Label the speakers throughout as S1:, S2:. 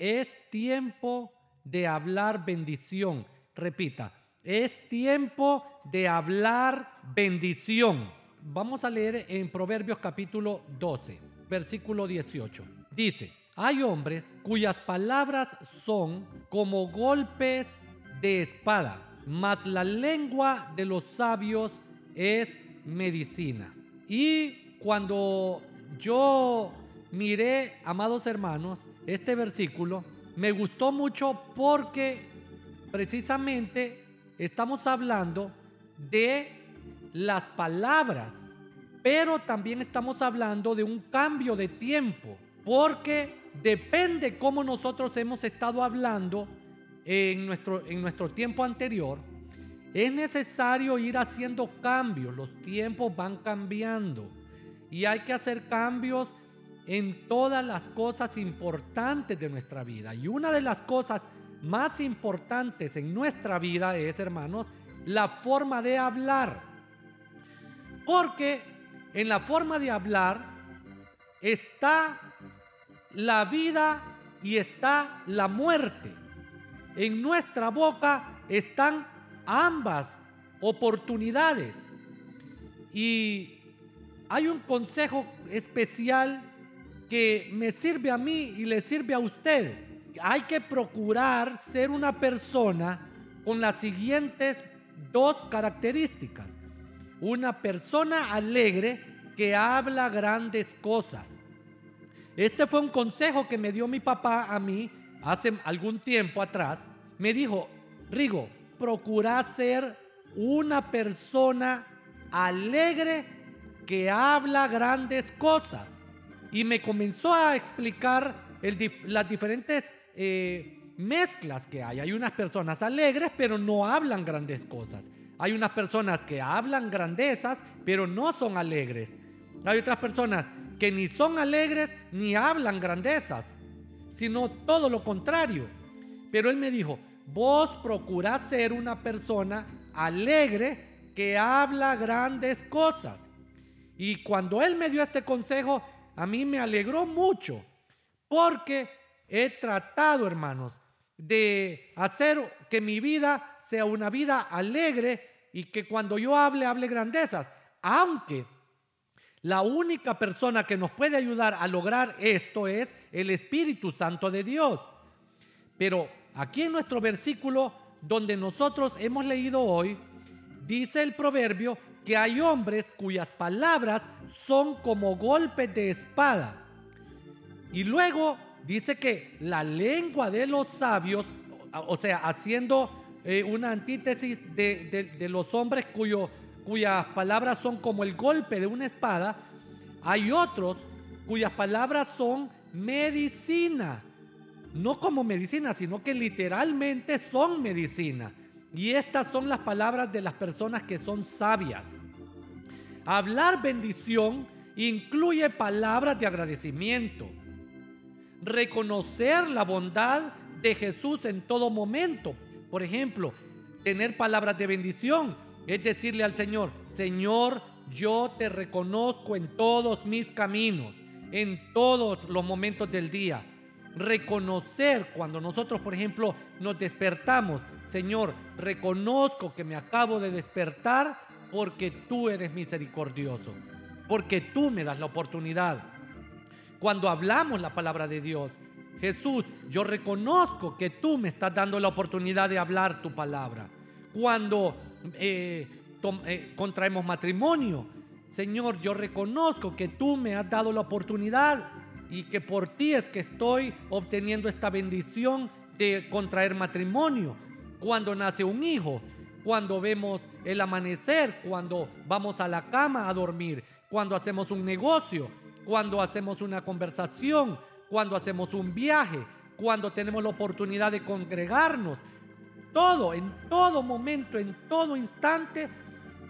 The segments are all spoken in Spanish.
S1: es tiempo de hablar bendición. Repita, es tiempo de hablar bendición. Vamos a leer en Proverbios capítulo 12, versículo 18. Dice, hay hombres cuyas palabras son como golpes de espada, mas la lengua de los sabios es medicina. Y cuando yo miré, amados hermanos, este versículo, me gustó mucho porque precisamente estamos hablando de las palabras, pero también estamos hablando de un cambio de tiempo, porque depende cómo nosotros hemos estado hablando en nuestro, en nuestro tiempo anterior, es necesario ir haciendo cambios, los tiempos van cambiando y hay que hacer cambios en todas las cosas importantes de nuestra vida. Y una de las cosas más importantes en nuestra vida es, hermanos, la forma de hablar. Porque en la forma de hablar está la vida y está la muerte. En nuestra boca están ambas oportunidades. Y hay un consejo especial que me sirve a mí y le sirve a usted. Hay que procurar ser una persona con las siguientes dos características. Una persona alegre que habla grandes cosas. Este fue un consejo que me dio mi papá a mí hace algún tiempo atrás. Me dijo, Rigo, procura ser una persona alegre que habla grandes cosas. Y me comenzó a explicar las diferentes eh, mezclas que hay. Hay unas personas alegres, pero no hablan grandes cosas. Hay unas personas que hablan grandezas, pero no son alegres. Hay otras personas que ni son alegres ni hablan grandezas, sino todo lo contrario. Pero él me dijo, Vos procurás ser una persona alegre que habla grandes cosas. Y cuando él me dio este consejo, a mí me alegró mucho, porque he tratado, hermanos, de hacer que mi vida sea una vida alegre y que cuando yo hable, hable grandezas. Aunque la única persona que nos puede ayudar a lograr esto es el Espíritu Santo de Dios. Pero Aquí en nuestro versículo donde nosotros hemos leído hoy, dice el proverbio que hay hombres cuyas palabras son como golpes de espada. Y luego dice que la lengua de los sabios, o sea, haciendo eh, una antítesis de, los hombres cuyas palabras son como el golpe de una espada, hay otros cuyas palabras son medicina no como medicina, sino que literalmente son medicina. Y estas son las palabras de las personas que son sabias. Hablar bendición incluye palabras de agradecimiento. Reconocer la bondad de Jesús en todo momento. Por ejemplo, tener palabras de bendición es decirle al Señor, Señor, yo te reconozco en todos mis caminos, en todos los momentos del día reconocer cuando nosotros, por ejemplo, nos despertamos. Señor, reconozco que me acabo de despertar porque tú eres misericordioso, porque tú me das la oportunidad. Cuando hablamos la palabra de Dios, Jesús, yo reconozco que tú me estás dando la oportunidad de hablar tu palabra. Cuando eh, eh, contraemos matrimonio, Señor, yo reconozco que tú me has dado la oportunidad y que por ti es que estoy obteniendo esta bendición de contraer matrimonio. Cuando nace un hijo, cuando vemos el amanecer, cuando vamos a la cama a dormir, cuando hacemos un negocio, cuando hacemos una conversación, cuando hacemos un viaje, cuando tenemos la oportunidad de congregarnos. Todo, en todo momento, en todo instante,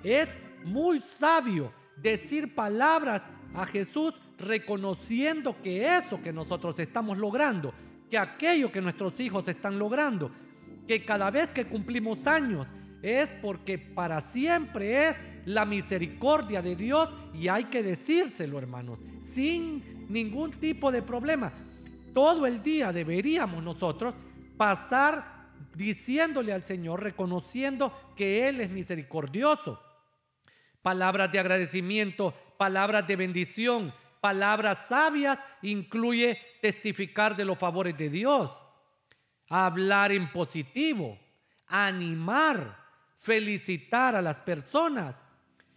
S1: es muy sabio decir palabras a Jesús reconociendo que eso que nosotros estamos logrando, que aquello que nuestros hijos están logrando, que cada vez que cumplimos años es porque para siempre es la misericordia de Dios y hay que decírselo, hermanos, sin ningún tipo de problema. todo el día deberíamos nosotros pasar diciéndole al Señor, reconociendo que Él es misericordioso. Palabras de agradecimiento, palabras de bendición, palabras sabias incluye testificar de los favores de Dios, hablar en positivo, animar, felicitar a las personas,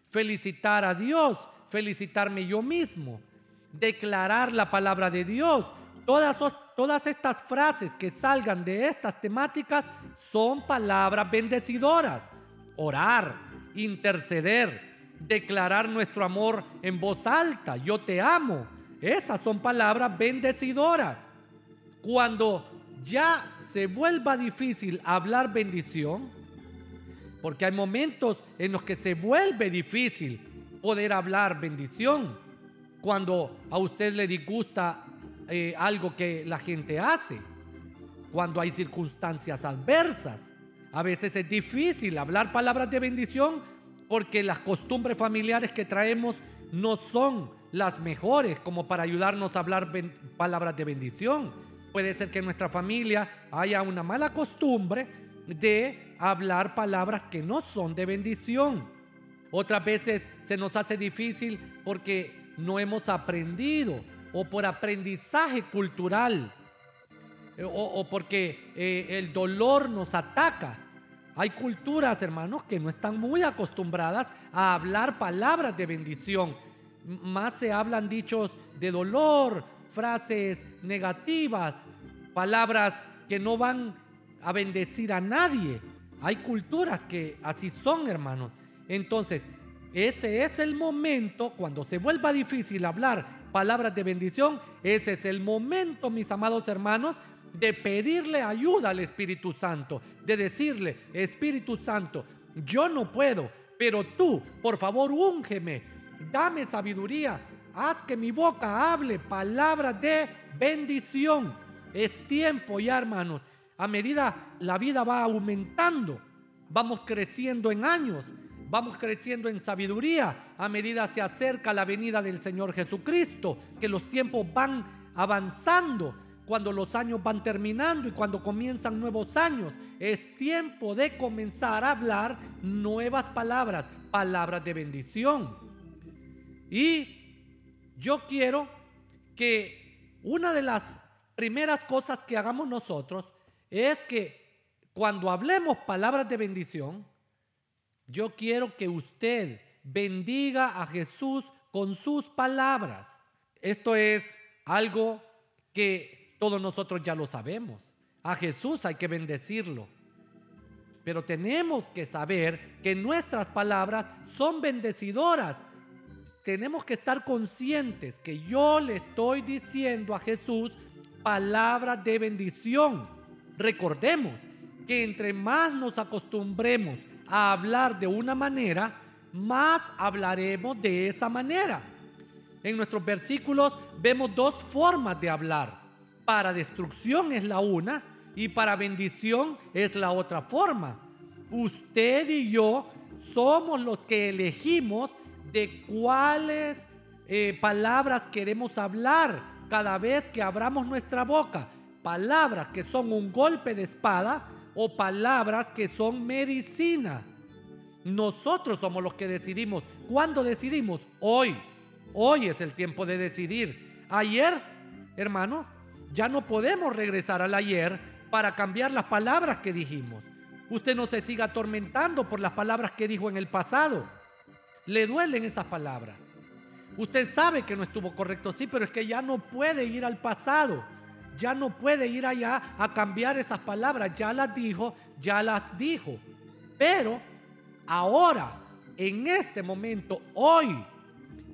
S1: felicitar a Dios, felicitarme yo mismo, declarar la palabra de Dios. Todas, todas estas frases que salgan de estas temáticas son palabras bendecidoras. Orar, interceder, declarar nuestro amor en voz alta, yo te amo. Esas son palabras bendecidoras. Cuando ya se vuelva difícil hablar bendición, porque hay momentos en los que se vuelve difícil poder hablar bendición. Cuando a usted le disgusta eh, algo que la gente hace, cuando hay circunstancias adversas. A veces es difícil hablar palabras de bendición porque las costumbres familiares que traemos no son las mejores como para ayudarnos a hablar palabras de bendición. Puede ser que en nuestra familia haya una mala costumbre de hablar palabras que no son de bendición. Otras veces se nos hace difícil porque no hemos aprendido o por aprendizaje cultural o, porque eh, el dolor nos ataca hay culturas, hermanos, que no están muy acostumbradas a hablar palabras de bendición. Más se hablan dichos de dolor, frases negativas, palabras que no van a bendecir a nadie. Hay culturas que así son, hermanos. Entonces, ese es el momento, cuando se vuelva difícil hablar palabras de bendición, ese es el momento, mis amados hermanos, de pedirle ayuda al Espíritu Santo, de decirle, Espíritu Santo, yo no puedo, pero tú, por favor, úngeme, dame sabiduría, haz que mi boca hable palabras de bendición. Es tiempo ya, hermanos. A medida la vida va aumentando, vamos creciendo en años, vamos creciendo en sabiduría a medida se acerca la venida del Señor Jesucristo, que los tiempos van avanzando cuando los años van terminando y cuando comienzan nuevos años. Es tiempo de comenzar a hablar nuevas palabras, palabras de bendición. Y yo quiero que una de las primeras cosas que hagamos nosotros es que cuando hablemos palabras de bendición, yo quiero que usted bendiga a Jesús con sus palabras. Esto es algo que todos nosotros ya lo sabemos. A Jesús hay que bendecirlo. Pero tenemos que saber que nuestras palabras son bendecidoras. Tenemos que estar conscientes que yo le estoy diciendo a Jesús palabras de bendición. Recordemos que entre más nos acostumbremos a hablar de una manera, más hablaremos de esa manera. En nuestros versículos vemos dos formas de hablar. Para destrucción es la una y para bendición es la otra forma. Usted y yo somos los que elegimos de cuáles eh, palabras queremos hablar cada vez que abramos nuestra boca. Palabras que son un golpe de espada o palabras que son medicina. Nosotros somos los que decidimos. ¿Cuándo decidimos? Hoy. Hoy es el tiempo de decidir. Ayer, hermanos, ya no podemos regresar al ayer para cambiar las palabras que dijimos. Usted no se siga atormentando por las palabras que dijo en el pasado. Le duelen esas palabras. Usted sabe que no estuvo correcto, sí, pero es que ya no puede ir al pasado. Ya no puede ir allá a cambiar esas palabras. Ya las dijo, ya las dijo. Pero ahora, en este momento, hoy,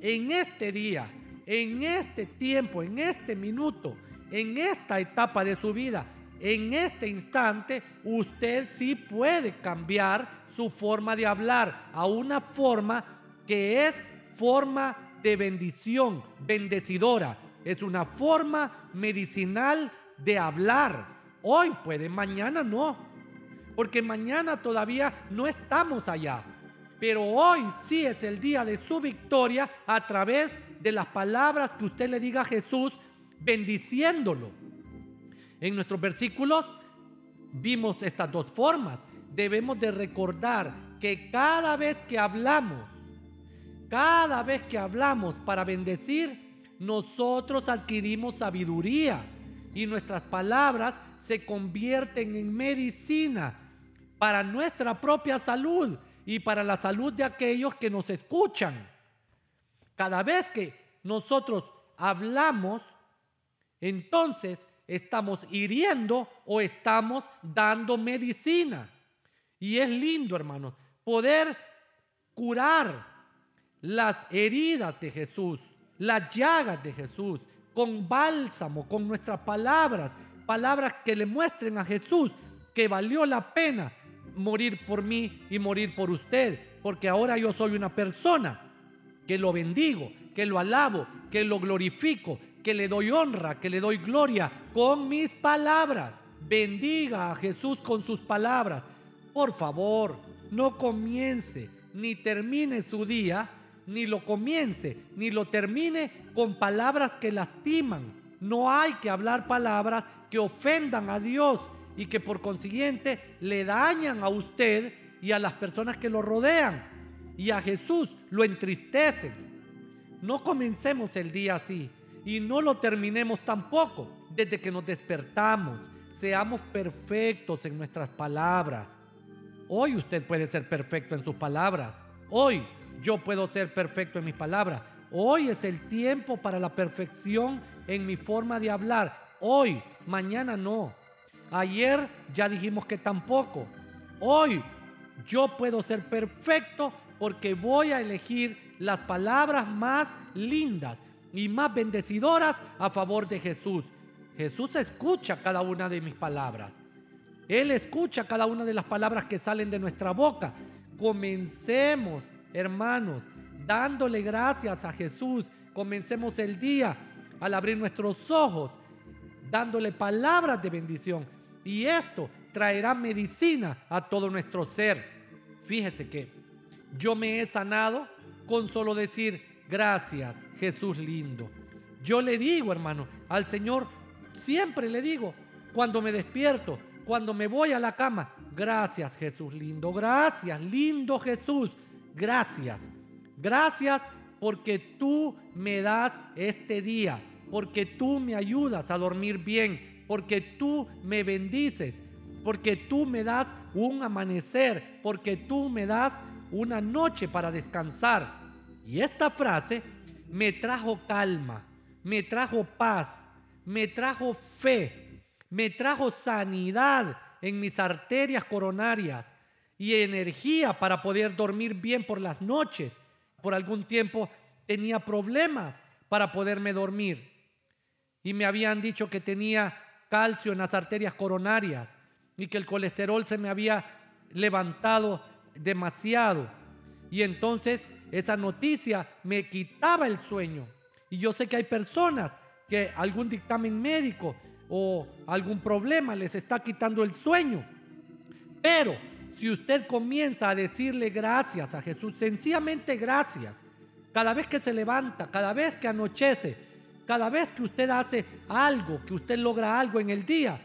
S1: en este día, en este tiempo, en este minuto, en esta etapa de su vida, en este instante, usted sí puede cambiar su forma de hablar a una forma que es forma de bendición, bendecidora. Es una forma medicinal de hablar. Hoy puede, mañana no. Porque mañana todavía no estamos allá. Pero hoy sí es el día de su victoria a través de las palabras que usted le diga a Jesús bendiciéndolo. En nuestros versículos vimos estas dos formas. Debemos de recordar que cada vez que hablamos, cada vez que hablamos para bendecir, nosotros adquirimos sabiduría y nuestras palabras se convierten en medicina para nuestra propia salud y para la salud de aquellos que nos escuchan. Cada vez que nosotros hablamos, entonces estamos hiriendo o estamos dando medicina. Y es lindo, hermanos, poder curar las heridas de Jesús, las llagas de Jesús, con bálsamo, con nuestras palabras, palabras que le muestren a Jesús que valió la pena morir por mí y morir por usted, porque ahora yo soy una persona que lo bendigo, que lo alabo, que lo glorifico, que le doy honra, que le doy gloria con mis palabras. Bendiga a Jesús con sus palabras. Por favor, no comience ni termine su día, ni lo comience, ni lo termine con palabras que lastiman. No hay que hablar palabras que ofendan a Dios y que por consiguiente le dañan a usted y a las personas que lo rodean. Y a Jesús lo entristecen. No comencemos el día así y no lo terminemos tampoco desde que nos despertamos. Seamos perfectos en nuestras palabras. Hoy usted puede ser perfecto en sus palabras. Hoy yo puedo ser perfecto en mis palabras. Hoy es el tiempo para la perfección en mi forma de hablar. Hoy, mañana no. Ayer ya dijimos que tampoco. Hoy yo puedo ser perfecto porque voy a elegir las palabras más lindas y más bendecidoras a favor de Jesús. Jesús escucha cada una de mis palabras. Él escucha cada una de las palabras que salen de nuestra boca. Comencemos, hermanos, dándole gracias a Jesús. Comencemos el día al abrir nuestros ojos, dándole palabras de bendición. Y esto traerá medicina a todo nuestro ser. Fíjese que yo me he sanado con solo decir gracias, Jesús lindo. Yo le digo, hermano, al Señor, siempre le digo, cuando me despierto, cuando me voy a la cama, gracias Jesús lindo, gracias, lindo Jesús, gracias. Gracias porque tú me das este día, porque tú me ayudas a dormir bien, porque tú me bendices, porque tú me das un amanecer, porque tú me das una noche para descansar. Y esta frase me trajo calma, me trajo paz, me trajo fe, me trajo sanidad en mis arterias coronarias y energía para poder dormir bien por las noches. Por algún tiempo tenía problemas para poderme dormir y me habían dicho que tenía calcio en las arterias coronarias y que el colesterol se me había levantado demasiado. Y entonces esa noticia me quitaba el sueño. Y yo sé que hay personas que algún dictamen médico o algún problema les está quitando el sueño. Pero si usted comienza a decirle gracias a Jesús, sencillamente gracias, cada vez que se levanta, cada vez que anochece, cada vez que usted hace algo, que usted logra algo en el día,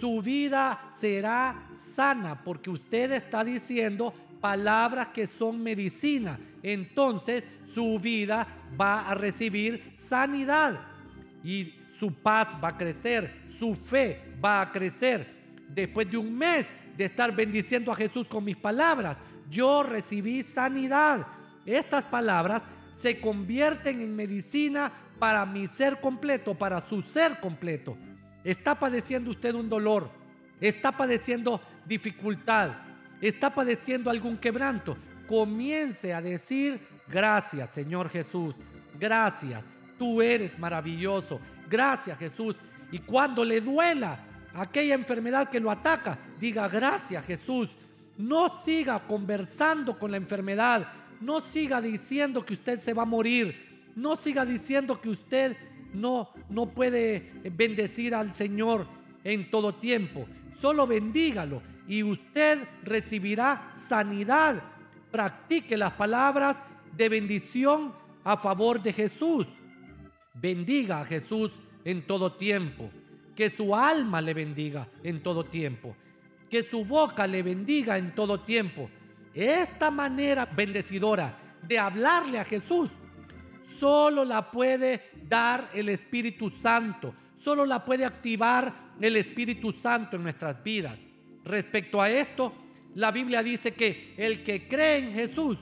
S1: su vida será sana porque usted está diciendo palabras que son medicina. Entonces su vida va a recibir sanidad y su paz va a crecer, su fe va a crecer. Después de un mes de estar bendiciendo a Jesús con mis palabras, yo recibí sanidad. Estas palabras se convierten en medicina para mi ser completo, para su ser completo. Está padeciendo usted un dolor, está padeciendo dificultad, está padeciendo algún quebranto, comience a decir, gracias Señor Jesús, gracias, tú eres maravilloso, gracias Jesús. Y cuando le duela aquella enfermedad que lo ataca, diga, gracias Jesús. No siga conversando con la enfermedad, no siga diciendo que usted se va a morir, no siga diciendo que usted no, no puede bendecir al Señor en todo tiempo. Solo bendígalo y usted recibirá sanidad. Practique las palabras de bendición a favor de Jesús. Bendiga a Jesús en todo tiempo. que su alma le bendiga en todo tiempo, que su boca le bendiga en todo tiempo. Esta manera bendecidora de hablarle a Jesús solo la puede dar el Espíritu Santo, solo la puede activar el Espíritu Santo en nuestras vidas. Respecto a esto, la Biblia dice que el que cree en Jesús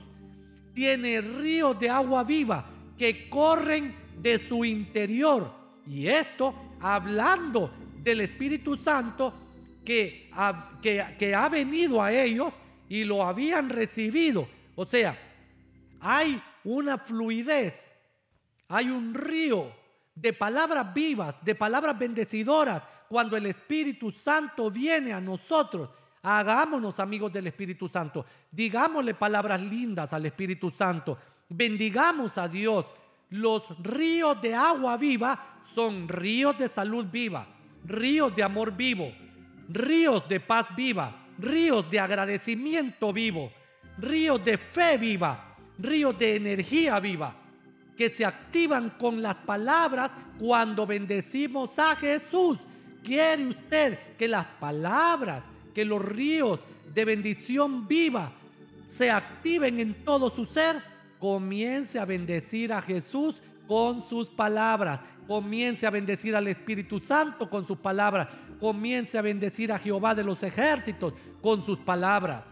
S1: tiene ríos de agua viva que corren de su interior. Y esto hablando del Espíritu Santo que ha, que, ha venido a ellos y lo habían recibido. O sea, hay una fluidez, hay un río de palabras vivas, de palabras bendecidoras, cuando el Espíritu Santo viene a nosotros. Hagámonos amigos del Espíritu Santo. Digámosle palabras lindas al Espíritu Santo. Bendigamos a Dios. Los ríos de agua viva son ríos de salud viva, ríos de amor vivo, ríos de paz viva, ríos de agradecimiento vivo, ríos de fe viva, ríos de energía viva, que se activan con las palabras cuando bendecimos a Jesús. ¿Quiere usted que las palabras, que los ríos de bendición viva se activen en todo su ser? Comience a bendecir a Jesús con sus palabras. Comience a bendecir al Espíritu Santo con sus palabras. Comience a bendecir a Jehová de los ejércitos con sus palabras.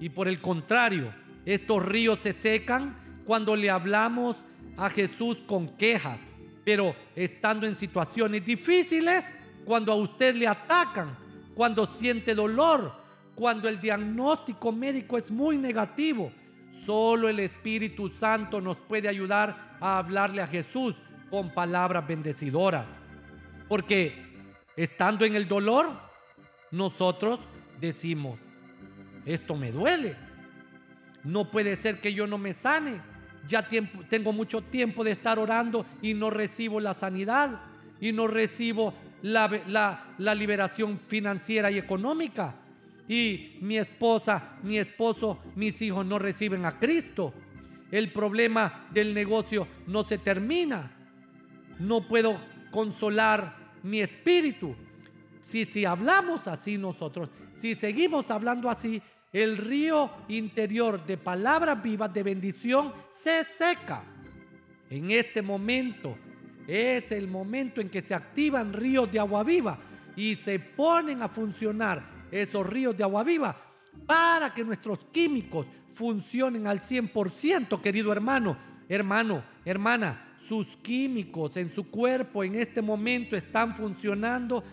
S1: Y por el contrario, estos ríos se secan cuando le hablamos a Jesús con quejas. Pero estando en situaciones difíciles, cuando a usted le atacan, cuando siente dolor, cuando el diagnóstico médico es muy negativo, solo el Espíritu Santo nos puede ayudar a hablarle a Jesús con palabras bendecidoras. Porque estando en el dolor, nosotros decimos, esto me duele. No puede ser que yo no me sane. Ya tengo mucho tiempo de estar orando y no recibo la sanidad y no recibo la, la liberación financiera y económica. Y mi esposa, mi esposo, mis hijos no reciben a Cristo. El problema del negocio no se termina no puedo consolar mi espíritu. Si, si hablamos así nosotros, si seguimos hablando así, el río interior de palabras vivas de bendición se seca. En este momento es el momento en que se activan ríos de agua viva y se ponen a funcionar esos ríos de agua viva para que nuestros químicos funcionen al 100%, querido hermano, hermano, hermana sus químicos en su cuerpo en este momento están funcionando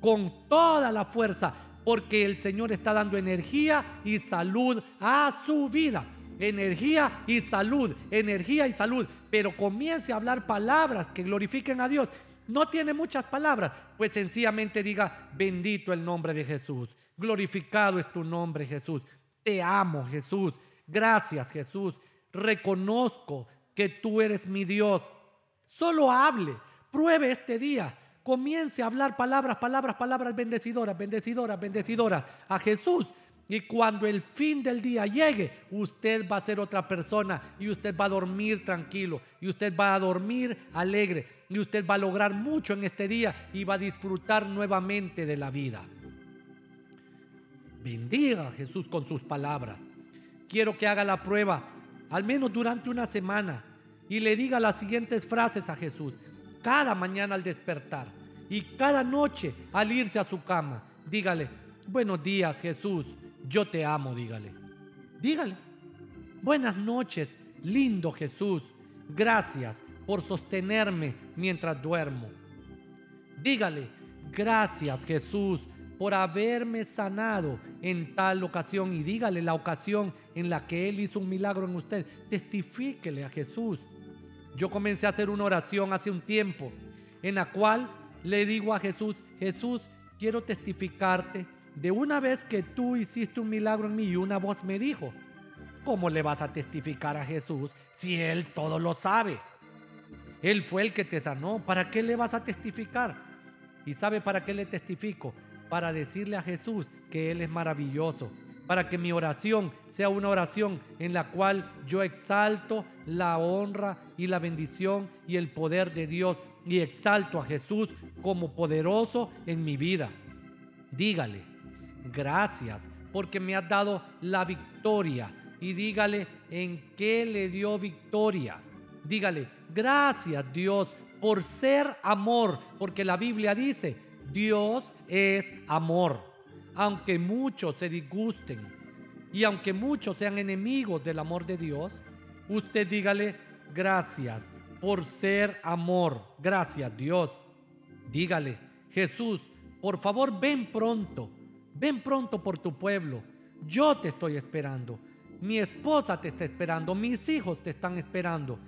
S1: con toda la fuerza, porque el Señor está dando energía y salud a su vida. Energía y salud, energía y salud. Pero comience a hablar palabras que glorifiquen a Dios. No tiene muchas palabras, pues sencillamente diga, bendito el nombre de Jesús. Glorificado es tu nombre, Jesús. Te amo, Jesús. Gracias, Jesús. Reconozco que tú eres mi Dios Solo hable, pruebe este día. Comience a hablar palabras, palabras, palabras bendecidoras, bendecidoras, bendecidoras a Jesús. Y cuando el fin del día llegue, usted va a ser otra persona y usted va a dormir tranquilo y usted va a dormir alegre y usted va a lograr mucho en este día y va a disfrutar nuevamente de la vida. Bendiga a Jesús con sus palabras. Quiero que haga la prueba, al menos durante una semana y le diga las siguientes frases a Jesús cada mañana al despertar y cada noche al irse a su cama. Dígale, buenos días Jesús, yo te amo, dígale. Dígale, buenas noches, lindo Jesús, gracias por sostenerme mientras duermo. Dígale, gracias Jesús por haberme sanado en tal ocasión y dígale la ocasión en la que Él hizo un milagro en usted. Testifíquele a Jesús yo comencé a hacer una oración hace un tiempo en la cual le digo a Jesús, Jesús, quiero testificarte de una vez que tú hiciste un milagro en mí y una voz me dijo, ¿cómo le vas a testificar a Jesús si Él todo lo sabe? Él fue el que te sanó, ¿para qué le vas a testificar? ¿Y sabe para qué le testifico? Para decirle a Jesús que Él es maravilloso, para que mi oración sea una oración en la cual yo exalto la honra y la bendición y el poder de Dios y exalto a Jesús como poderoso en mi vida. Dígale, gracias porque me has dado la victoria. Y dígale en qué le dio victoria. Dígale, gracias Dios por ser amor, porque la Biblia dice, Dios es amor. Aunque muchos se disgusten y aunque muchos sean enemigos del amor de Dios, usted dígale, gracias por ser amor. Gracias Dios. Dígale, Jesús, por favor ven pronto, ven pronto por tu pueblo. Yo te estoy esperando. Mi esposa te está esperando, mis hijos te están esperando.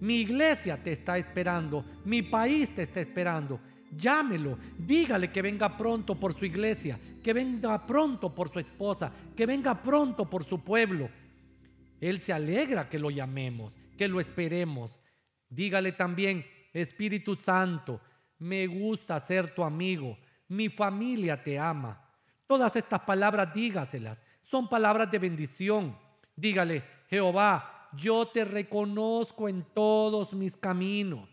S1: Mi iglesia te está esperando, mi país te está esperando. Llámelo, dígale que venga pronto por su iglesia, que venga pronto por su esposa, que venga pronto por su pueblo. Él se alegra que lo llamemos, que lo esperemos. Dígale también, Espíritu Santo, me gusta ser tu amigo, mi familia te ama. Todas estas palabras dígaselas, son palabras de bendición. Dígale, Jehová, yo te reconozco en todos mis caminos.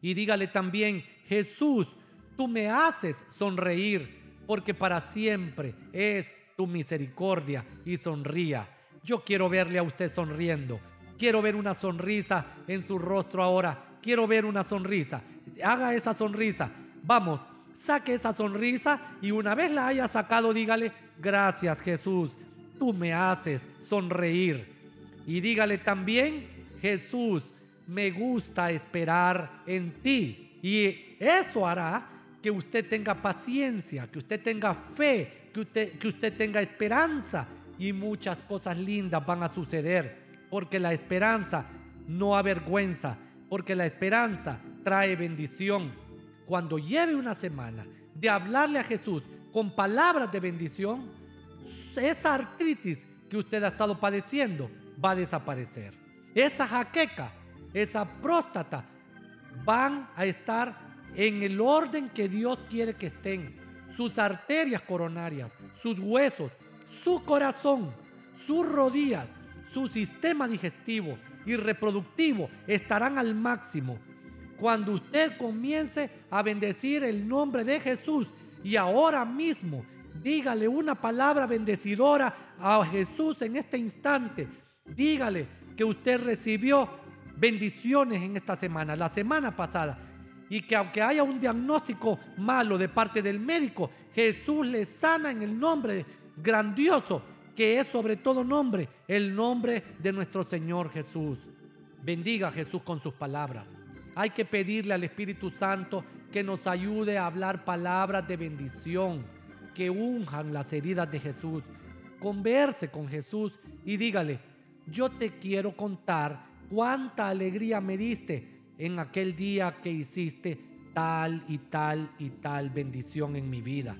S1: Y dígale también, Jesús, tú me haces sonreír, porque para siempre es tu misericordia y sonría. Yo quiero verle a usted sonriendo. Quiero ver una sonrisa en su rostro ahora. Quiero ver una sonrisa. Haga esa sonrisa. Vamos, saque esa sonrisa y una vez la haya sacado, dígale, gracias Jesús, tú me haces sonreír. Y dígale también, Jesús, me gusta esperar en ti. Y eso hará que usted tenga paciencia, que usted tenga fe, que usted, que usted tenga esperanza. Y muchas cosas lindas van a suceder. Porque la esperanza no avergüenza. Porque la esperanza trae bendición. Cuando lleve una semana de hablarle a Jesús con palabras de bendición, esa artritis que usted ha estado padeciendo va a desaparecer. Esa jaqueca, esa próstata, van a estar en el orden que Dios quiere que estén. Sus arterias coronarias, sus huesos, su corazón, sus rodillas, su sistema digestivo y reproductivo estarán al máximo. Cuando usted comience a bendecir el nombre de Jesús y ahora mismo dígale una palabra bendecidora a Jesús en este instante, Dígale que usted recibió bendiciones en esta semana, la semana pasada, y que aunque haya un diagnóstico malo de parte del médico, Jesús le sana en el nombre grandioso, que es sobre todo nombre, el nombre de nuestro Señor Jesús. Bendiga a Jesús con sus palabras. Hay que pedirle al Espíritu Santo que nos ayude a hablar palabras de bendición, que unjan las heridas de Jesús. Converse con Jesús y dígale, yo te quiero contar cuánta alegría me diste en aquel día que hiciste tal y tal y tal bendición en mi vida,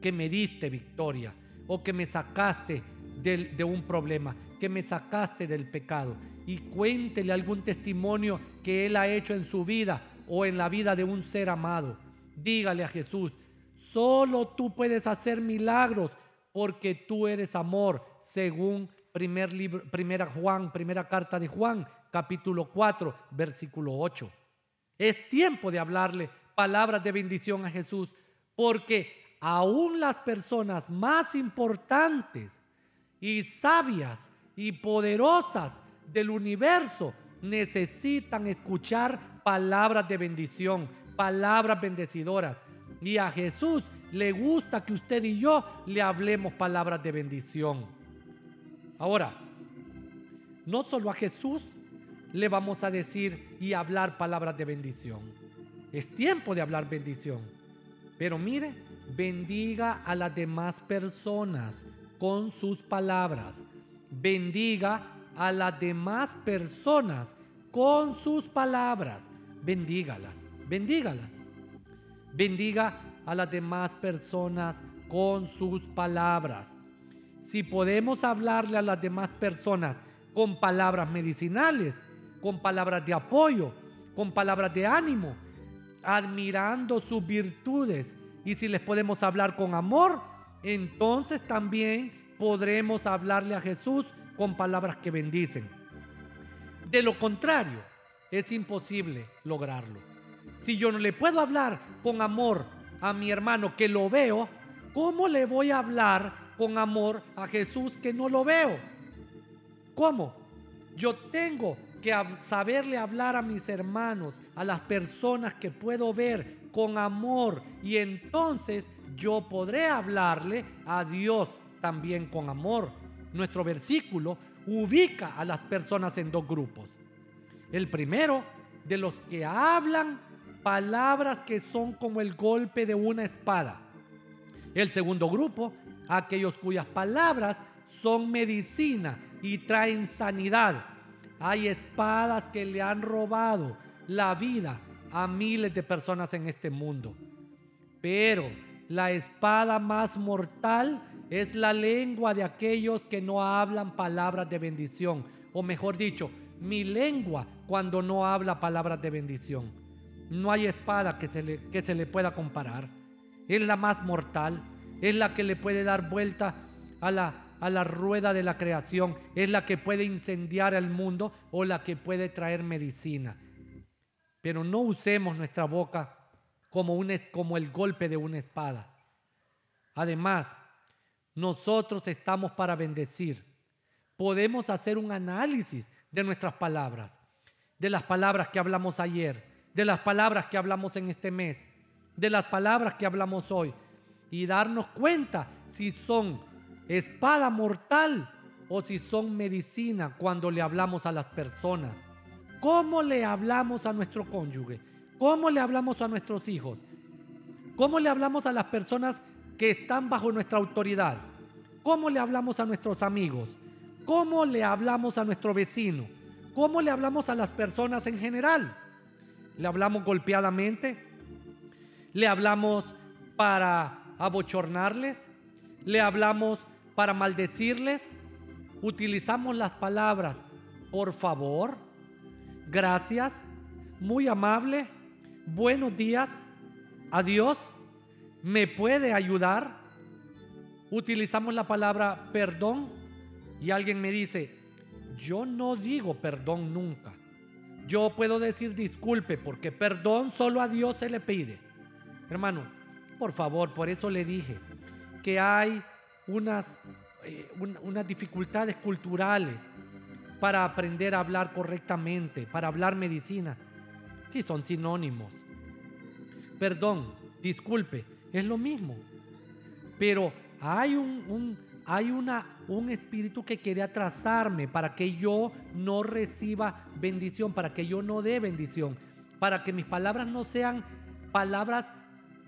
S1: que me diste victoria o que me sacaste de, un problema, que me sacaste del pecado. Y cuéntele algún testimonio que Él ha hecho en su vida o en la vida de un ser amado. Dígale a Jesús, solo tú puedes hacer milagros porque tú eres amor, según primer libro, primera Juan, primera carta de Juan, capítulo 4, versículo 8. Es tiempo de hablarle palabras de bendición a Jesús, porque aún las personas más importantes y sabias y poderosas del universo necesitan escuchar palabras de bendición, palabras bendecidoras. Y a Jesús le gusta que usted y yo le hablemos palabras de bendición. Ahora, no solo a Jesús le vamos a decir y hablar palabras de bendición. Es tiempo de hablar bendición. Pero mire, bendiga a las demás personas con sus palabras. Bendiga a las demás personas con sus palabras. Bendígalas, bendígalas. Bendiga a las demás personas con sus palabras si podemos hablarle a las demás personas con palabras medicinales, con palabras de apoyo, con palabras de ánimo, admirando sus virtudes, y si les podemos hablar con amor, entonces también podremos hablarle a Jesús con palabras que bendicen. De lo contrario, es imposible lograrlo. si yo no le puedo hablar con amor a mi hermano que lo veo, ¿cómo le voy a hablar con amor a Jesús que no lo veo? ¿Cómo? Yo tengo que saberle hablar a mis hermanos, a las personas que puedo ver con amor y entonces yo podré hablarle a Dios también con amor. Nuestro versículo ubica a las personas en dos grupos. El primero, de los que hablan palabras que son como el golpe de una espada. El segundo grupo, aquellos cuyas palabras son medicina y traen sanidad. Hay espadas que le han robado la vida a miles de personas en este mundo. Pero la espada más mortal es la lengua de aquellos que no hablan palabras de bendición. O mejor dicho, mi lengua cuando no habla palabras de bendición. No hay espada que se le, que se le pueda comparar. Es la más mortal. Es la que le puede dar vuelta a la, a la rueda de la creación. Es la que puede incendiar al mundo o la que puede traer medicina. Pero no usemos nuestra boca como, un, como el golpe de una espada. Además, nosotros estamos para bendecir. Podemos hacer un análisis de nuestras palabras, de las palabras que hablamos ayer, de las palabras que hablamos en este mes, de las palabras que hablamos hoy y darnos cuenta si son espada mortal o si son medicina cuando le hablamos a las personas. ¿Cómo le hablamos a nuestro cónyuge? ¿Cómo le hablamos a nuestros hijos? ¿Cómo le hablamos a las personas que están bajo nuestra autoridad? ¿Cómo le hablamos a nuestros amigos? ¿Cómo le hablamos a nuestro vecino? ¿Cómo le hablamos a las personas en general? ¿Le hablamos golpeadamente? ¿Le hablamos para abochornarles? ¿Le hablamos para maldecirles? ¿Utilizamos las palabras por favor? gracias, muy amable, buenos días, adiós, me puede ayudar. Utilizamos la palabra perdón y alguien me dice, yo no digo perdón nunca. Yo puedo decir disculpe porque perdón solo a Dios se le pide. Hermano, por favor, por eso le dije que hay unas, eh, unas dificultades culturales para aprender a hablar correctamente, para hablar medicina. Sí, son sinónimos. Perdón, disculpe, es lo mismo. Pero hay un, hay una, un espíritu que quiere atrasarme para que yo no reciba bendición, para que yo no dé bendición, para que mis palabras no sean palabras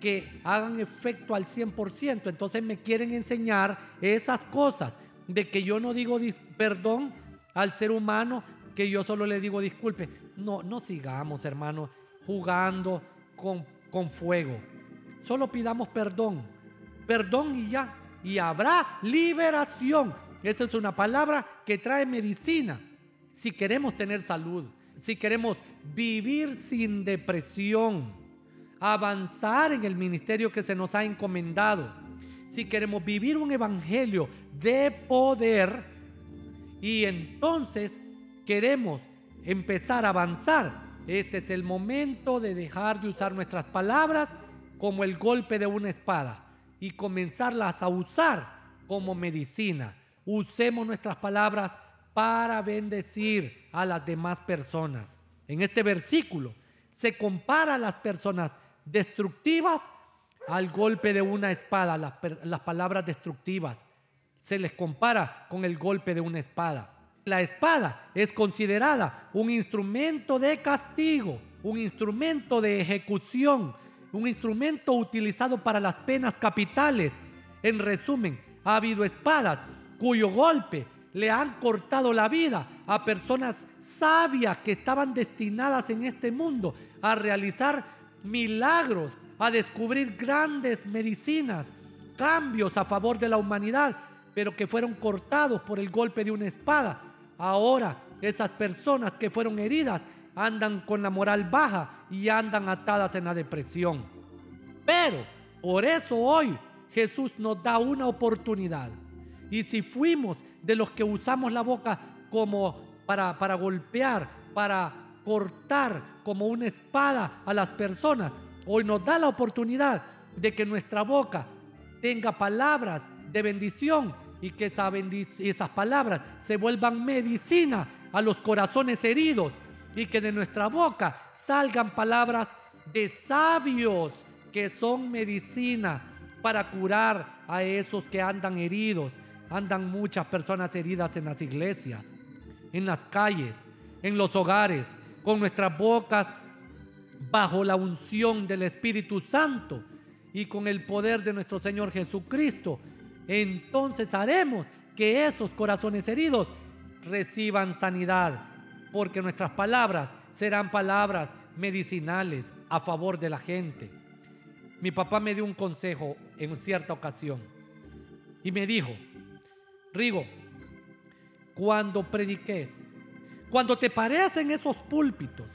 S1: que hagan efecto al 100%. Entonces me quieren enseñar esas cosas de que yo no digo perdón al ser humano que yo solo le digo disculpe. No, no sigamos, hermano, jugando con, con fuego. Solo pidamos perdón. Perdón y ya. Y habrá liberación. Esa es una palabra que trae medicina. Si queremos tener salud, si queremos vivir sin depresión, avanzar en el ministerio que se nos ha encomendado, si queremos vivir un evangelio de poder, y entonces queremos empezar a avanzar. Este es el momento de dejar de usar nuestras palabras como el golpe de una espada y comenzarlas a usar como medicina. Usemos nuestras palabras para bendecir a las demás personas. En este versículo se compara a las personas destructivas al golpe de una espada, las, las palabras destructivas se les compara con el golpe de una espada. La espada es considerada un instrumento de castigo, un instrumento de ejecución, un instrumento utilizado para las penas capitales. En resumen, ha habido espadas cuyo golpe le han cortado la vida a personas sabias que estaban destinadas en este mundo a realizar milagros, a descubrir grandes medicinas, cambios a favor de la humanidad pero que fueron cortados por el golpe de una espada. Ahora esas personas que fueron heridas andan con la moral baja y andan atadas en la depresión. Pero por eso hoy Jesús nos da una oportunidad. Y si fuimos de los que usamos la boca como para, para golpear, para cortar como una espada a las personas. Hoy nos da la oportunidad de que nuestra boca tenga palabras de bendición y que esas palabras se vuelvan medicina a los corazones heridos y que de nuestra boca salgan palabras de sabios que son medicina para curar a esos que andan heridos. Andan muchas personas heridas en las iglesias, en las calles, en los hogares, con nuestras bocas bajo la unción del Espíritu Santo y con el poder de nuestro Señor Jesucristo. Entonces haremos que esos corazones heridos reciban sanidad, porque nuestras palabras serán palabras medicinales a favor de la gente. Mi papá me dio un consejo en cierta ocasión y me dijo, Rigo, cuando prediques, cuando te pareas en esos púlpitos,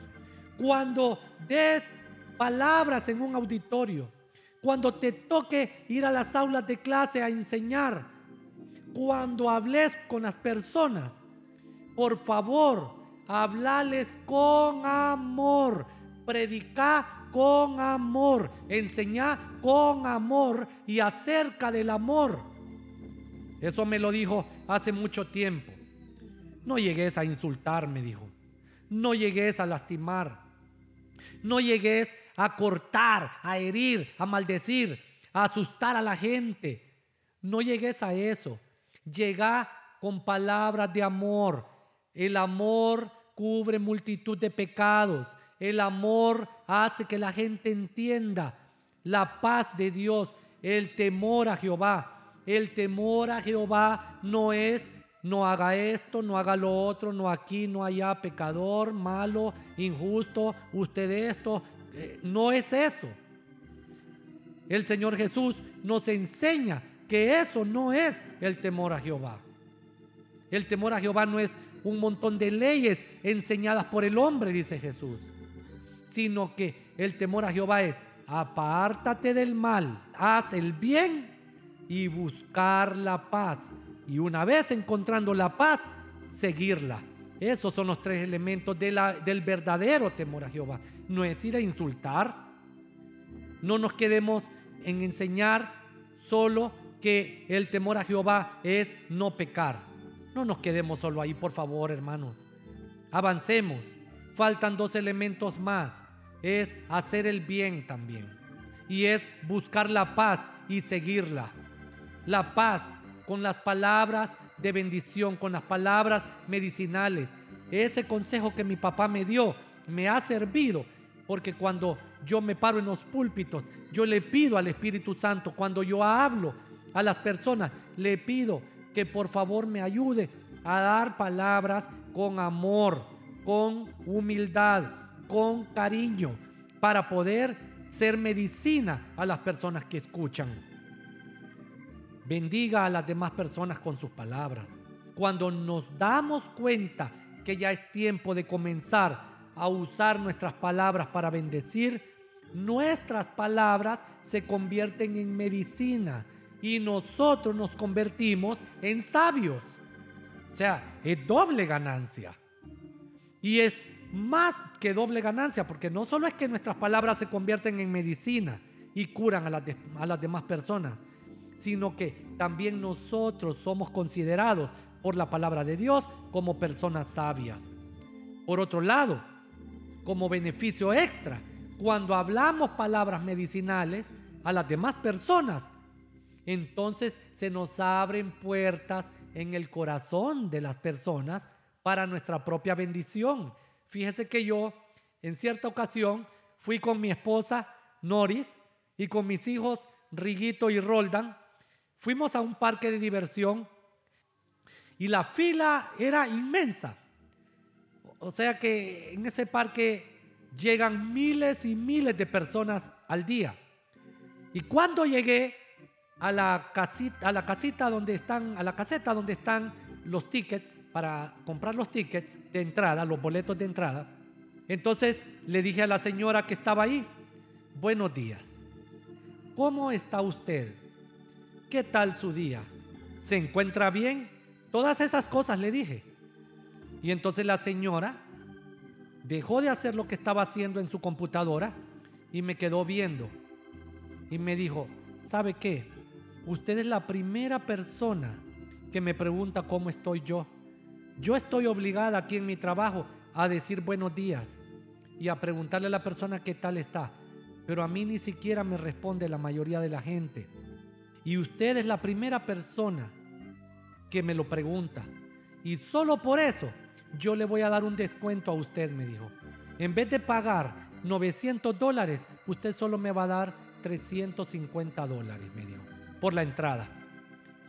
S1: cuando des palabras en un auditorio, cuando te toque ir a las aulas de clase a enseñar, cuando hables con las personas, por favor, hablales con amor, predica con amor, enseñá con amor y acerca del amor. Eso me lo dijo hace mucho tiempo. No llegues a insultar, me dijo. No llegues a lastimar. No llegues a cortar, a herir, a maldecir, a asustar a la gente. No llegues a eso. Llega con palabras de amor. El amor cubre multitud de pecados. El amor hace que la gente entienda la paz de Dios, el temor a Jehová. El temor a Jehová no es no haga esto, no haga lo otro, no aquí, no allá, pecador, malo, injusto, usted esto. Eh, no es eso. El Señor Jesús nos enseña que eso no es el temor a Jehová. El temor a Jehová no es un montón de leyes enseñadas por el hombre, dice Jesús, sino que el temor a Jehová es apártate del mal, haz el bien y buscar la paz. Y una vez encontrando la paz, seguirla. Esos son los tres elementos del verdadero temor a Jehová. No es ir a insultar. No nos quedemos en enseñar solo que el temor a Jehová es no pecar. No nos quedemos solo ahí, por favor, hermanos. Avancemos. Faltan dos elementos más. Es hacer el bien también. Y es buscar la paz y seguirla. La paz con las palabras de bendición, con las palabras medicinales. Ese consejo que mi papá me dio me ha servido porque cuando yo me paro en los púlpitos, yo le pido al Espíritu Santo, cuando yo hablo a las personas, le pido que por favor me ayude a dar palabras con amor, con humildad, con cariño, para poder ser medicina a las personas que escuchan. Bendiga a las demás personas con sus palabras. Cuando nos damos cuenta que ya es tiempo de comenzar a usar nuestras palabras para bendecir, nuestras palabras se convierten en medicina y nosotros nos convertimos en sabios. O sea, es doble ganancia. Y es más que doble ganancia, porque no solo es que nuestras palabras se convierten en medicina y curan a las, a las demás personas, sino que también nosotros somos considerados por la palabra de Dios como personas sabias. Por otro lado, como beneficio extra, cuando hablamos palabras medicinales a las demás personas, entonces se nos abren puertas en el corazón de las personas para nuestra propia bendición. Fíjese que yo en cierta ocasión fui con mi esposa Noris y con mis hijos Riguito y Roldan Fuimos a un parque de diversión y la fila era inmensa. O sea que en ese parque llegan miles y miles de personas al día. Y cuando llegué a la casita, a la casita donde están, a la caseta donde están los tickets para comprar los tickets de entrada, los boletos de entrada, entonces le dije a la señora que estaba ahí, buenos días, ¿cómo está usted? ¿Qué tal su día? ¿Se encuentra bien? Todas esas cosas le dije. Y entonces la señora dejó de hacer lo que estaba haciendo en su computadora y me quedó viendo. Y me dijo, ¿sabe qué? Usted es la primera persona que me pregunta cómo estoy yo. Yo estoy obligada aquí en mi trabajo a decir buenos días y a preguntarle a la persona qué tal está. Pero a mí ni siquiera me responde la mayoría de la gente. Y usted es la primera persona que me lo pregunta. Y solo por eso yo le voy a dar un descuento a usted, me dijo. En vez de pagar 900 dólares, usted solo me va a dar 350 dólares, me dijo, por la entrada.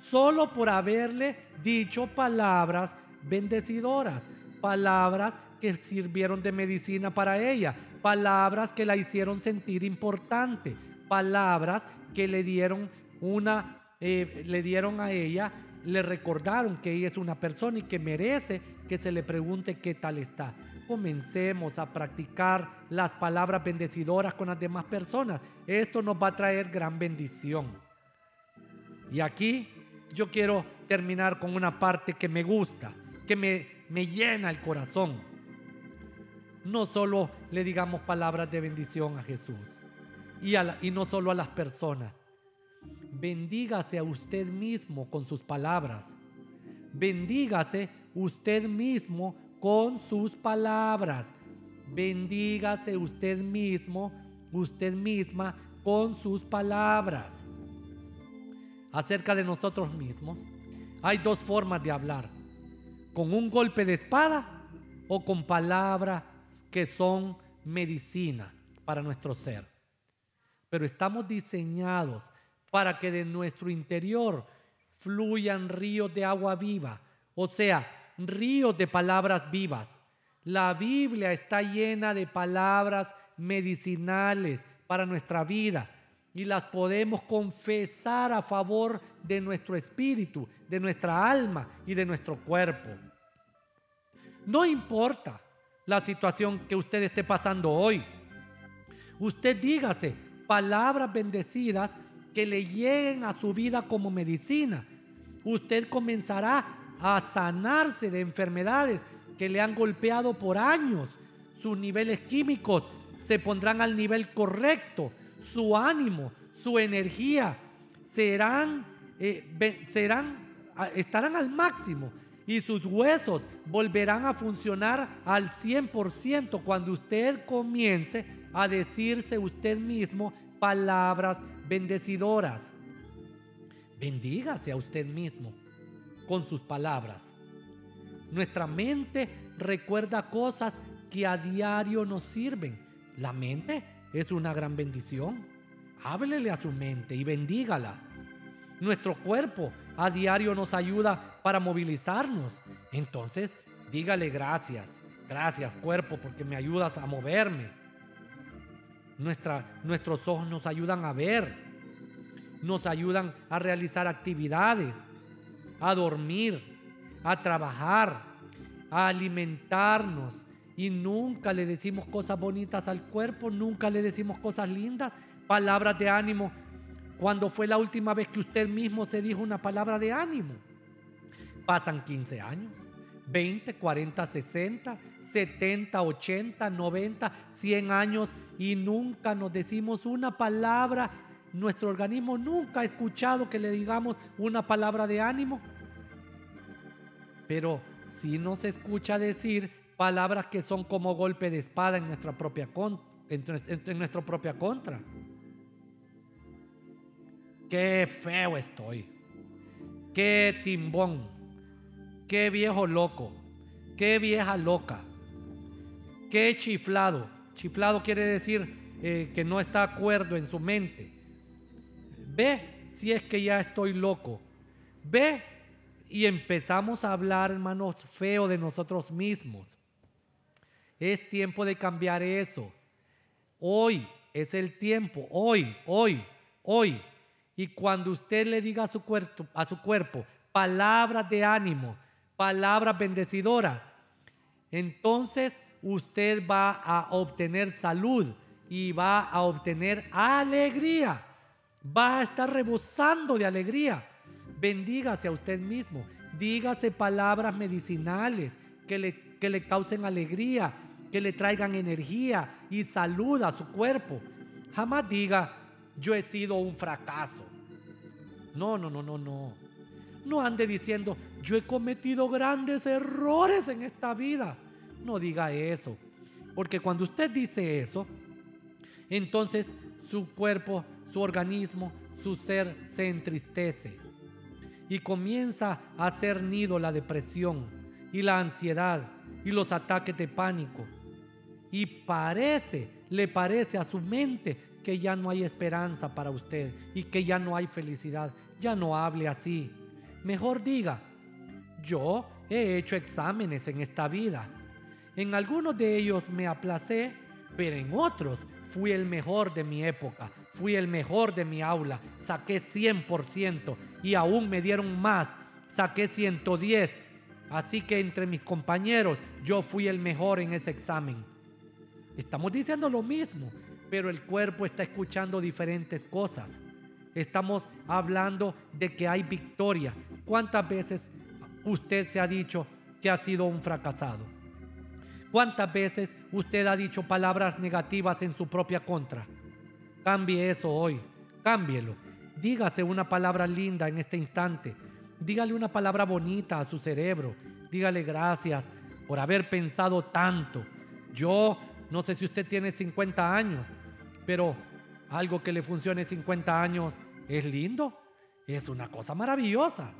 S1: Solo por haberle dicho palabras bendecidoras, palabras que sirvieron de medicina para ella, palabras que la hicieron sentir importante, palabras que le dieron una, eh, le dieron a ella, le recordaron que ella es una persona y que merece que se le pregunte qué tal está. Comencemos a practicar las palabras bendecidoras con las demás personas. Esto nos va a traer gran bendición. Y aquí yo quiero terminar con una parte que me gusta, que me, me llena el corazón. No solo le digamos palabras de bendición a Jesús y, y no solo a las personas. Bendígase a usted mismo con sus palabras. Bendígase usted mismo con sus palabras. Bendígase usted mismo, usted misma con sus palabras. Acerca de nosotros mismos, hay dos formas de hablar. Con un golpe de espada o con palabras que son medicina para nuestro ser. Pero estamos diseñados para que de nuestro interior fluyan ríos de agua viva, o sea, ríos de palabras vivas. La Biblia está llena de palabras medicinales para nuestra vida y las podemos confesar a favor de nuestro espíritu, de nuestra alma y de nuestro cuerpo. No importa la situación que usted esté pasando hoy. Usted dígase palabras bendecidas que le lleguen a su vida como medicina. Usted comenzará a sanarse de enfermedades que le han golpeado por años. Sus niveles químicos se pondrán al nivel correcto. Su ánimo, su energía serán, eh, serán, estarán al máximo y sus huesos volverán a funcionar al 100% cuando usted comience a decirse usted mismo palabras bendecidoras. Bendígase a usted mismo con sus palabras. Nuestra mente recuerda cosas que a diario nos sirven. La mente es una gran bendición. Háblele a su mente y bendígala. Nuestro cuerpo a diario nos ayuda para movilizarnos. Entonces, dígale gracias. Gracias cuerpo porque me ayudas a moverme. Nuestra, nuestros ojos nos ayudan a ver. Nos ayudan a realizar actividades a dormir, a trabajar, a alimentarnos. Y nunca le decimos cosas bonitas al cuerpo, nunca le decimos cosas lindas, palabras de ánimo. Cuando fue la última vez que usted mismo se dijo una palabra de ánimo? Pasan 15 años, 20, 40, 60, 70, 80, 90, 100 años y nunca nos decimos una palabra nuestro organismo nunca ha escuchado que le digamos una palabra de ánimo. Pero si nos escucha decir palabras que son como golpe de espada en nuestra propia, en nuestra propia contra. Qué feo estoy. Qué timbón. Qué viejo loco. Qué vieja loca. Qué chiflado. Chiflado quiere decir eh, que no está acuerdo en su mente. Ve si es que ya estoy loco. Ve y empezamos a hablar, hermanos, feo de nosotros mismos. Es tiempo de cambiar eso. Hoy es el tiempo, hoy, hoy, hoy. Y cuando usted le diga a su cuerpo, a su cuerpo palabras de ánimo, palabras bendecidoras, entonces usted va a obtener salud y va a obtener alegría va a estar rebosando de alegría. Bendígase a usted mismo. Dígase palabras medicinales que le, que le causen alegría. que le traigan energía y salud a su cuerpo. Jamás diga, yo he sido un fracaso. No, no, no, no, no. No ande diciendo, yo he cometido grandes errores en esta vida. No diga eso. Porque cuando usted dice eso, entonces su cuerpo, su organismo, su ser se entristece y comienza a hacer nido la depresión y la ansiedad y los ataques de pánico. Y parece, le parece a su mente que ya no hay esperanza para usted y que ya no hay felicidad. Ya no hable así. Mejor diga, yo he hecho exámenes en esta vida. En algunos de ellos me aplacé, pero en otros fui el mejor de mi época, fui el mejor de mi aula, saqué 100% y aún me dieron más, saqué 110. Así que entre mis compañeros yo fui el mejor en ese examen. Estamos diciendo lo mismo, pero el cuerpo está escuchando diferentes cosas. Estamos hablando de que hay victoria. ¿Cuántas veces usted se ha dicho que ha sido un fracasado? ¿Cuántas veces usted ha dicho palabras negativas en su propia contra? Cambie eso hoy, cámbielo. Dígase una palabra linda en este instante. Dígale una palabra bonita a su cerebro. Dígale gracias por haber pensado tanto. Yo no sé si usted tiene 50 años, pero algo que le funcione 50 años es lindo. Es una cosa maravillosa.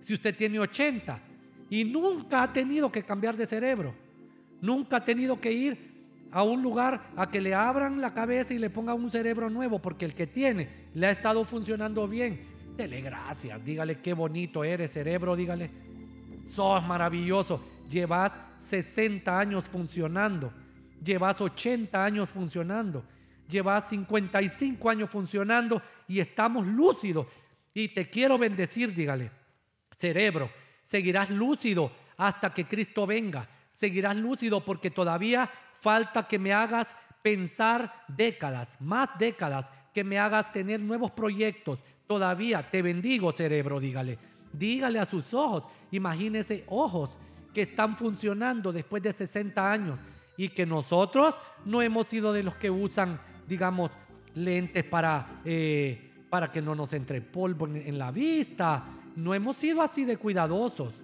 S1: Si usted tiene 80 y nunca ha tenido que cambiar de cerebro, Nunca ha tenido que ir a un lugar a que le abran la cabeza y le pongan un cerebro nuevo, porque el que tiene le ha estado funcionando bien. Dele gracias, dígale qué bonito eres, cerebro, dígale. Sos maravilloso. Llevas 60 años funcionando. Llevas 80 años funcionando. Llevas 55 años funcionando y estamos lúcidos. Y te quiero bendecir, dígale. Cerebro, seguirás lúcido hasta que Cristo venga seguirás lúcido porque todavía falta que me hagas pensar décadas, más décadas, que me hagas tener nuevos proyectos. Todavía te bendigo, cerebro, dígale. Dígale a sus ojos, imagínese ojos que están funcionando después de 60 años y que nosotros no hemos sido de los que usan, digamos, lentes para, eh, para que no nos entre polvo en la vista. No hemos sido así de cuidadosos.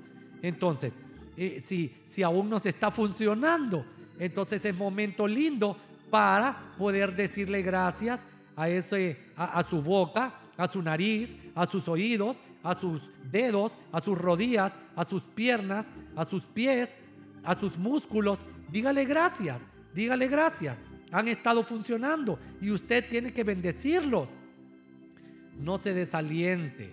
S1: Entonces, eh, si, si aún nos está funcionando. Entonces es momento lindo para poder decirle gracias a, ese, a, su boca, a su nariz, a sus oídos, a sus dedos, a sus rodillas, a sus piernas, a sus pies, a sus músculos. Dígale gracias, dígale gracias. Han estado funcionando y usted tiene que bendecirlos. No se desaliente,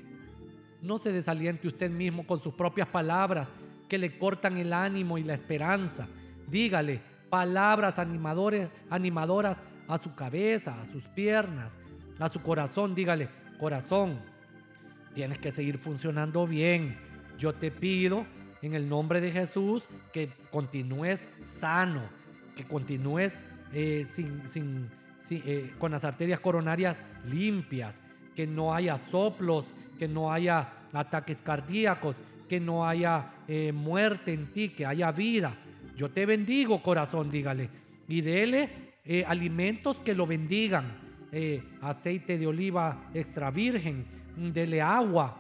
S1: no se desaliente usted mismo con sus propias palabras que le cortan el ánimo y la esperanza. Dígale palabras animadoras a su cabeza, a sus piernas, a su corazón. Dígale, corazón, tienes que seguir funcionando bien. Yo te pido en el nombre de Jesús que continúes sano, que continúes eh, sin, eh, con las arterias coronarias limpias, que no haya soplos, que no haya ataques cardíacos, que no haya eh, muerte en ti, que haya vida. Yo te bendigo, corazón, dígale. Y dele eh, alimentos que lo bendigan. Eh, aceite de oliva extra virgen, dele agua,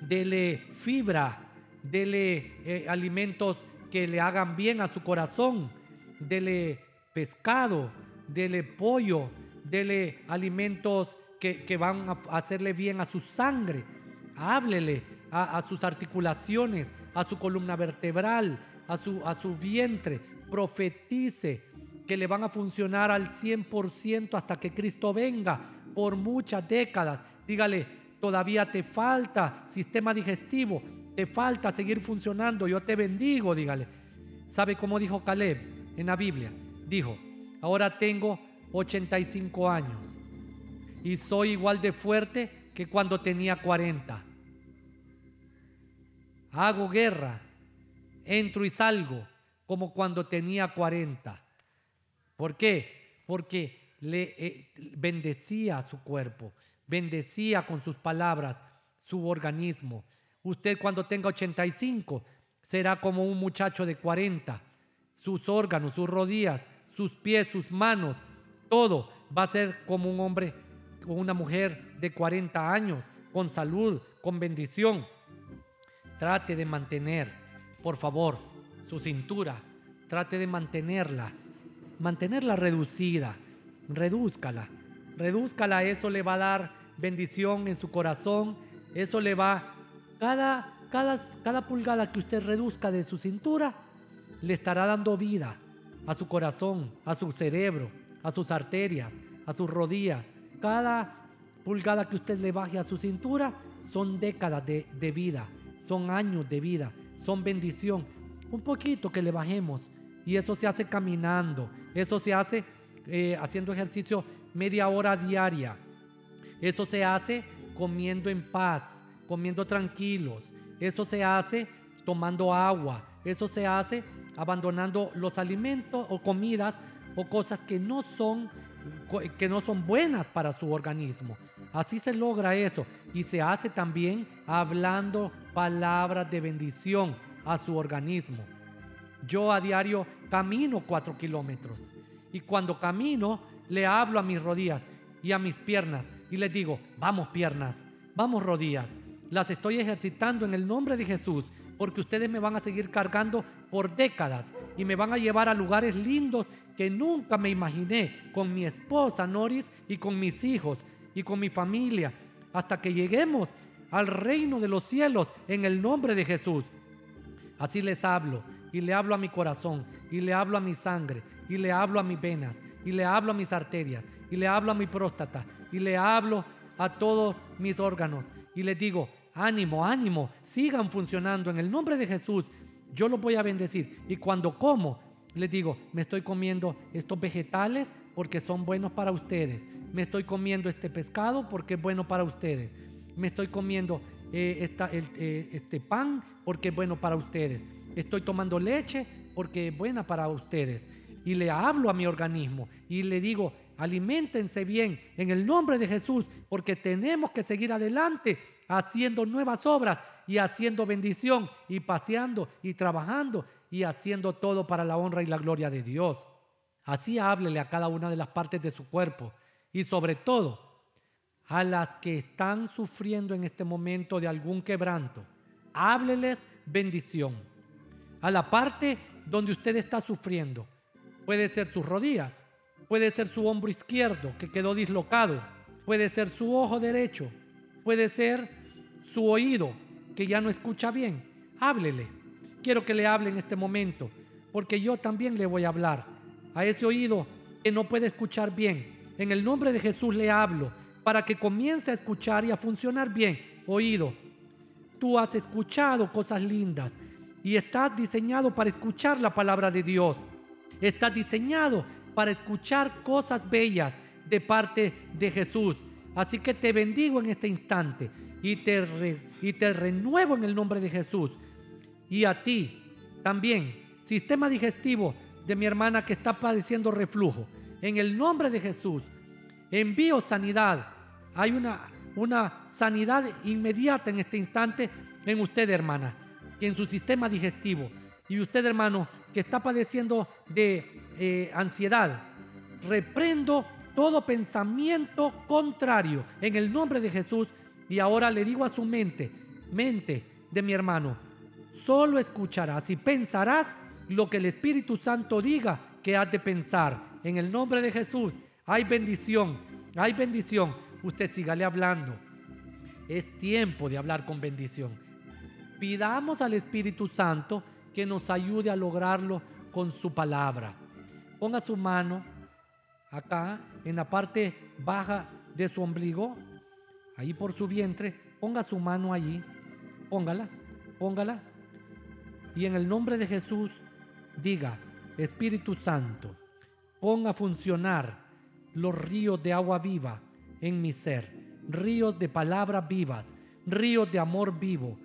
S1: dele fibra, dele alimentos que le hagan bien a su corazón, dele pescado, dele pollo, dele alimentos que, que van a hacerle bien a su sangre. Háblele a, sus articulaciones, a su columna vertebral, a su, a su vientre. Profetice que le van a funcionar al 100% hasta que Cristo venga por muchas décadas. Dígale, todavía te falta sistema digestivo, te falta seguir funcionando, yo te bendigo, dígale. ¿Sabe cómo dijo Caleb en la Biblia? Dijo, ahora tengo 85 años y soy igual de fuerte que cuando tenía 40 hago guerra, entro y salgo, como cuando tenía 40. ¿Por qué? Porque le eh, bendecía su cuerpo, bendecía con sus palabras su organismo. Usted cuando tenga 85 será como un muchacho de 40. sus órganos, sus rodillas, sus pies, sus manos, todo va a ser como un hombre o una mujer de 40 años, con salud, con bendición. Trate de mantener, por favor, su cintura. Trate de mantenerla. Mantenerla reducida. Redúzcala. Redúzcala. Eso le va a dar bendición en su corazón. Eso le va... Cada, cada, cada pulgada que usted reduzca de su cintura, le estará dando vida a su corazón, a su cerebro, a sus arterias, a sus rodillas. Cada pulgada que usted le baje a su cintura son décadas de, de vida, son años de vida, son bendición. Un poquito que le bajemos y eso se hace caminando, eso se hace eh, haciendo ejercicio media hora diaria, eso se hace comiendo en paz, comiendo tranquilos, eso se hace tomando agua, eso se hace abandonando los alimentos o comidas o cosas que no son que no son buenas para su organismo. Así se logra eso. Y se hace también hablando palabras de bendición a su organismo. Yo a diario camino cuatro kilómetros. Y cuando camino le hablo a mis rodillas y a mis piernas y les digo, vamos piernas, vamos rodillas, las estoy ejercitando en el nombre de Jesús porque ustedes me van a seguir cargando por décadas y me van a llevar a lugares lindos que nunca me imaginé con mi esposa Noris y con mis hijos y con mi familia, hasta que lleguemos al reino de los cielos en el nombre de Jesús. Así les hablo y le hablo a mi corazón y le hablo a mi sangre y le hablo a mis venas y le hablo a mis arterias y le hablo a mi próstata y le hablo a todos mis órganos y les digo, ánimo, ánimo, sigan funcionando en el nombre de Jesús. Yo los voy a bendecir. Y cuando como, les digo, me estoy comiendo estos vegetales porque son buenos para ustedes. Me estoy comiendo este pescado porque es bueno para ustedes. Me estoy comiendo eh, eh, este pan porque es bueno para ustedes. Estoy tomando leche porque es buena para ustedes. Y le hablo a mi organismo y le digo, alimentense bien en el nombre de Jesús porque tenemos que seguir adelante haciendo nuevas obras y haciendo bendición y paseando y trabajando y haciendo todo para la honra y la gloria de Dios. Así háblele a cada una de las partes de su cuerpo y sobre todo a las que están sufriendo en este momento de algún quebranto. Hábleles bendición. A la parte donde usted está sufriendo. Puede ser sus rodillas, puede ser su hombro izquierdo que quedó dislocado, puede ser su ojo derecho, puede ser su oído que ya no escucha bien. Háblele. Quiero que le hable en este momento, porque yo también le voy a hablar a ese oído que no puede escuchar bien. En el nombre de Jesús le hablo para que comience a escuchar y a funcionar bien. Oído, tú has escuchado cosas lindas y estás diseñado para escuchar la palabra de Dios. Estás diseñado para escuchar cosas bellas de parte de Jesús. Así que te bendigo en este instante y te, y te renuevo en el nombre de Jesús. Y a ti también, sistema digestivo de mi hermana que está padeciendo reflujo. En el nombre de Jesús, envío sanidad. Hay una, una sanidad inmediata en este instante en usted, hermana, en su sistema digestivo. Y usted, hermano, que está padeciendo de eh, ansiedad, reprendo todo pensamiento contrario en el nombre de Jesús y ahora le digo a su mente, mente de mi hermano, solo escucharás y pensarás lo que el Espíritu Santo diga que has de pensar. En el nombre de Jesús hay bendición, hay bendición. Usted sígale hablando. Es tiempo de hablar con bendición. Pidamos al Espíritu Santo que nos ayude a lograrlo con su palabra. Ponga su mano acá en la parte baja de su ombligo, ahí por su vientre, ponga su mano allí, póngala, póngala. Y en el nombre de Jesús diga, Espíritu Santo, ponga a funcionar los ríos de agua viva en mi ser, ríos de palabras vivas, ríos de amor vivo,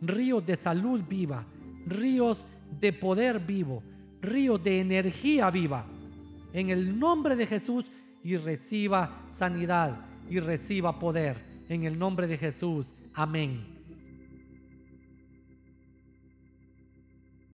S1: ríos de salud viva, ríos de poder vivo, ríos de energía viva en el nombre de Jesús y reciba sanidad y reciba poder. En el nombre de Jesús. Amén.